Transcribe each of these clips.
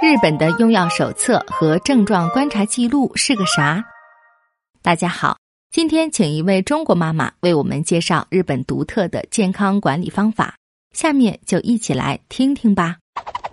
日本的用药手册和症状观察记录是个啥？大家好，今天请一位中国妈妈为我们介绍日本独特的健康管理方法，下面就一起来听听吧。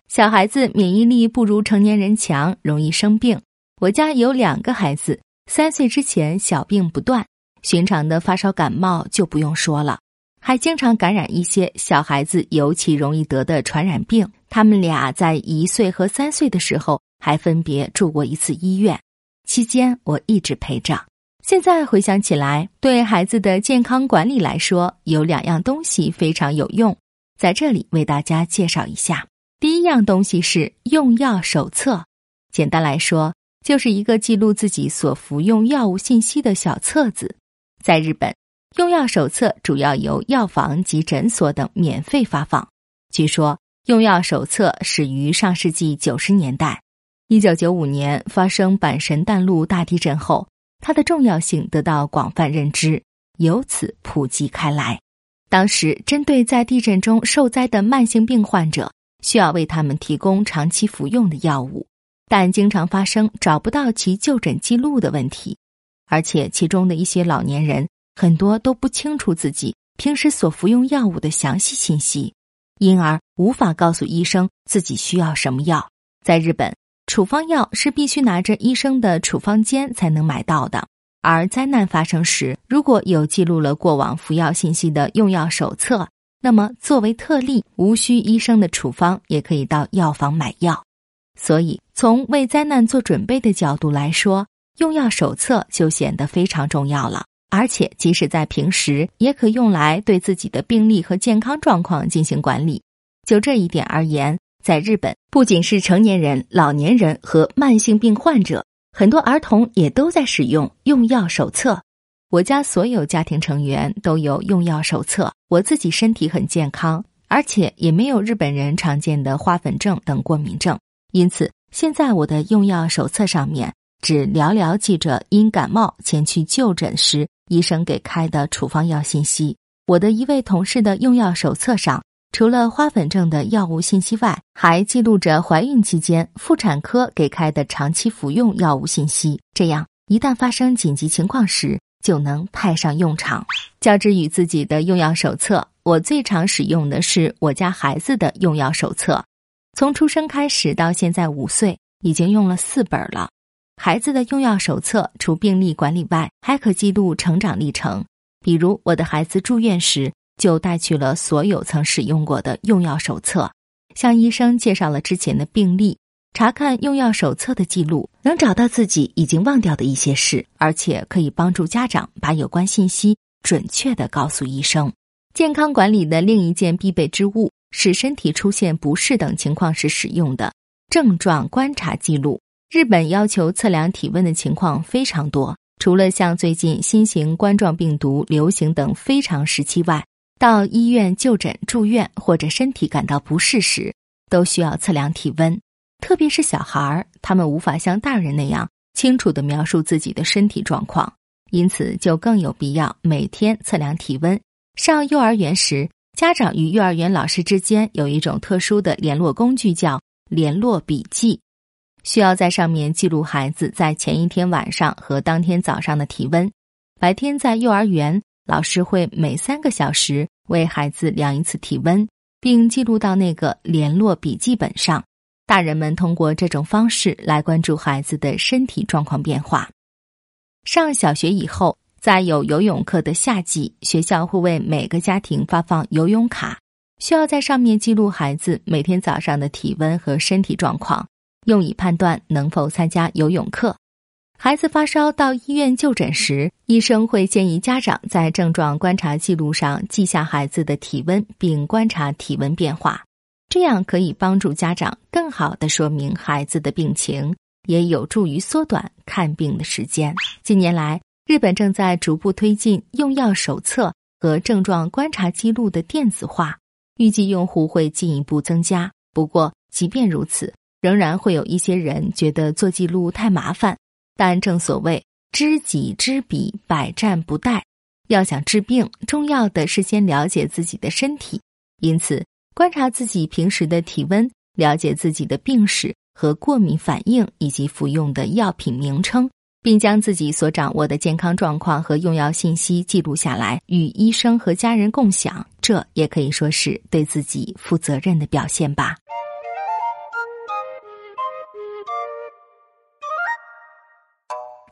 小孩子免疫力不如成年人强，容易生病。我家有两个孩子，三岁之前小病不断，寻常的发烧感冒就不用说了。还经常感染一些小孩子尤其容易得的传染病。他们俩在一岁和三岁的时候还分别住过一次医院，期间我一直陪着。现在回想起来，对孩子的健康管理来说，有两样东西非常有用，在这里为大家介绍一下。第一样东西是用药手册，简单来说，就是一个记录自己所服用药物信息的小册子。在日本。用药手册主要由药房及诊所等免费发放。据说，用药手册始于上世纪九十年代。一九九五年发生阪神淡路大地震后，它的重要性得到广泛认知，由此普及开来。当时，针对在地震中受灾的慢性病患者，需要为他们提供长期服用的药物，但经常发生找不到其就诊记录的问题，而且其中的一些老年人。很多都不清楚自己平时所服用药物的详细信息，因而无法告诉医生自己需要什么药。在日本，处方药是必须拿着医生的处方笺才能买到的。而灾难发生时，如果有记录了过往服药信息的用药手册，那么作为特例，无需医生的处方也可以到药房买药。所以，从为灾难做准备的角度来说，用药手册就显得非常重要了。而且，即使在平时，也可用来对自己的病历和健康状况进行管理。就这一点而言，在日本，不仅是成年人、老年人和慢性病患者，很多儿童也都在使用用药手册。我家所有家庭成员都有用药手册。我自己身体很健康，而且也没有日本人常见的花粉症等过敏症，因此现在我的用药手册上面只寥寥记着因感冒前去就诊时。医生给开的处方药信息，我的一位同事的用药手册上，除了花粉症的药物信息外，还记录着怀孕期间妇产科给开的长期服用药物信息。这样，一旦发生紧急情况时，就能派上用场。较之于自己的用药手册，我最常使用的是我家孩子的用药手册。从出生开始到现在五岁，已经用了四本了。孩子的用药手册除病历管理外，还可记录成长历程。比如，我的孩子住院时就带去了所有曾使用过的用药手册，向医生介绍了之前的病历。查看用药手册的记录，能找到自己已经忘掉的一些事，而且可以帮助家长把有关信息准确的告诉医生。健康管理的另一件必备之物是身体出现不适等情况时使用的症状观察记录。日本要求测量体温的情况非常多，除了像最近新型冠状病毒流行等非常时期外，到医院就诊、住院或者身体感到不适时，都需要测量体温。特别是小孩儿，他们无法像大人那样清楚地描述自己的身体状况，因此就更有必要每天测量体温。上幼儿园时，家长与幼儿园老师之间有一种特殊的联络工具，叫联络笔记。需要在上面记录孩子在前一天晚上和当天早上的体温。白天在幼儿园，老师会每三个小时为孩子量一次体温，并记录到那个联络笔记本上。大人们通过这种方式来关注孩子的身体状况变化。上小学以后，在有游泳课的夏季，学校会为每个家庭发放游泳卡，需要在上面记录孩子每天早上的体温和身体状况。用以判断能否参加游泳课。孩子发烧到医院就诊时，医生会建议家长在症状观察记录上记下孩子的体温，并观察体温变化。这样可以帮助家长更好的说明孩子的病情，也有助于缩短看病的时间。近年来，日本正在逐步推进用药手册和症状观察记录的电子化，预计用户会进一步增加。不过，即便如此，仍然会有一些人觉得做记录太麻烦但正所谓知己知彼百战不殆要想治病重要的是先了解自己的身体因此观察自己平时的体温了解自己的病史和过敏反应以及服用的药品名称并将自己所掌握的健康状况和用药信息记录下来与医生和家人共享这也可以说是对自己负责任的表现吧。